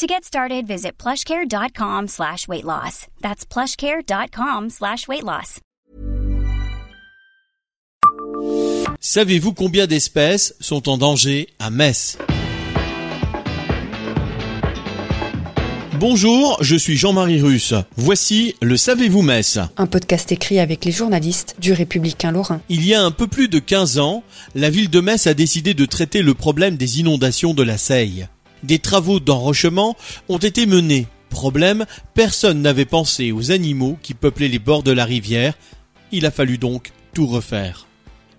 To get started, visit plushcare.com slash weight loss. That's plushcare.com slash weight loss. Savez-vous combien d'espèces sont en danger à Metz? Bonjour, je suis Jean-Marie Russe. Voici le Savez-vous Metz Un podcast écrit avec les journalistes du Républicain Lorrain. Il y a un peu plus de 15 ans, la ville de Metz a décidé de traiter le problème des inondations de la Seille. Des travaux d'enrochement ont été menés. Problème, personne n'avait pensé aux animaux qui peuplaient les bords de la rivière. Il a fallu donc tout refaire.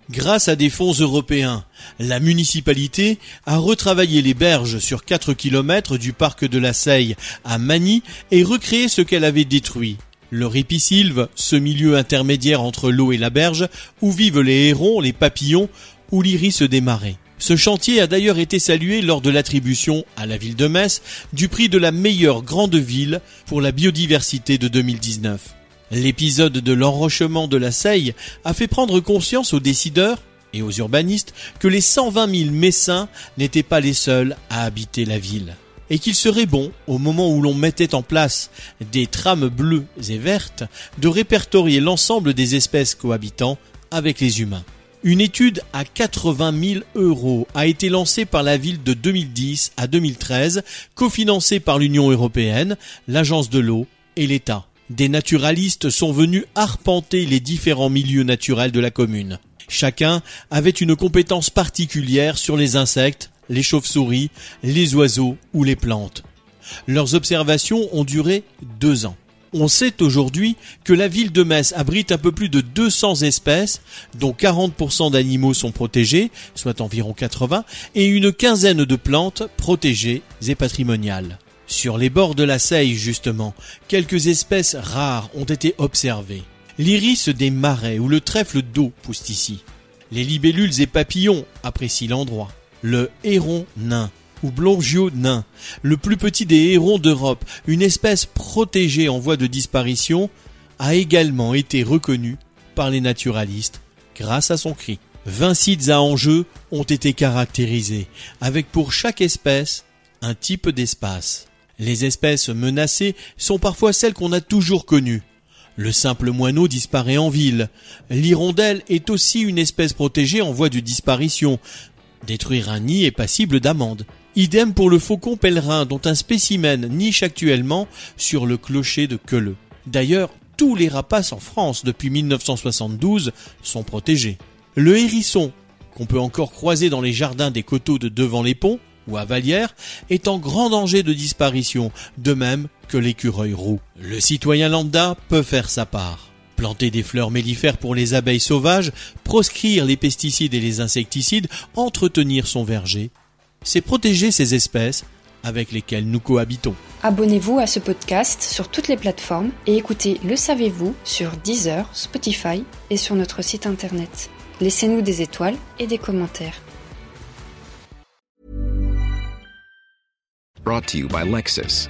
Grâce à des fonds européens, la municipalité a retravaillé les berges sur 4 km du parc de la Seille à Magny et recréé ce qu'elle avait détruit. Le ripisylve, ce milieu intermédiaire entre l'eau et la berge, où vivent les hérons, les papillons ou l'iris des marais. Ce chantier a d'ailleurs été salué lors de l'attribution à la ville de Metz du prix de la meilleure grande ville pour la biodiversité de 2019. L'épisode de l'enrochement de la Seille a fait prendre conscience aux décideurs et aux urbanistes que les 120 000 Messins n'étaient pas les seuls à habiter la ville. Et qu'il serait bon, au moment où l'on mettait en place des trames bleues et vertes, de répertorier l'ensemble des espèces cohabitant avec les humains. Une étude à 80 000 euros a été lancée par la ville de 2010 à 2013, cofinancée par l'Union européenne, l'Agence de l'eau et l'État. Des naturalistes sont venus arpenter les différents milieux naturels de la commune. Chacun avait une compétence particulière sur les insectes, les chauves-souris, les oiseaux ou les plantes. Leurs observations ont duré deux ans. On sait aujourd'hui que la ville de Metz abrite un peu plus de 200 espèces, dont 40% d'animaux sont protégés, soit environ 80, et une quinzaine de plantes protégées et patrimoniales. Sur les bords de la Seille, justement, quelques espèces rares ont été observées. L'iris des marais ou le trèfle d'eau poussent ici. Les libellules et papillons apprécient l'endroit. Le héron nain ou blongio nain, le plus petit des hérons d'Europe, une espèce protégée en voie de disparition, a également été reconnu par les naturalistes grâce à son cri. 20 sites à enjeu ont été caractérisés, avec pour chaque espèce un type d'espace. Les espèces menacées sont parfois celles qu'on a toujours connues. Le simple moineau disparaît en ville. L'hirondelle est aussi une espèce protégée en voie de disparition. Détruire un nid est passible d'amende. Idem pour le faucon pèlerin dont un spécimen niche actuellement sur le clocher de Queuleux. D'ailleurs, tous les rapaces en France depuis 1972 sont protégés. Le hérisson, qu'on peut encore croiser dans les jardins des coteaux de devant les ponts, ou à Vallière est en grand danger de disparition, de même que l'écureuil roux. Le citoyen lambda peut faire sa part. Planter des fleurs mellifères pour les abeilles sauvages, proscrire les pesticides et les insecticides, entretenir son verger, c'est protéger ces espèces avec lesquelles nous cohabitons. Abonnez-vous à ce podcast sur toutes les plateformes et écoutez Le Savez-vous sur Deezer, Spotify et sur notre site internet. Laissez-nous des étoiles et des commentaires. Brought to you by Lexus.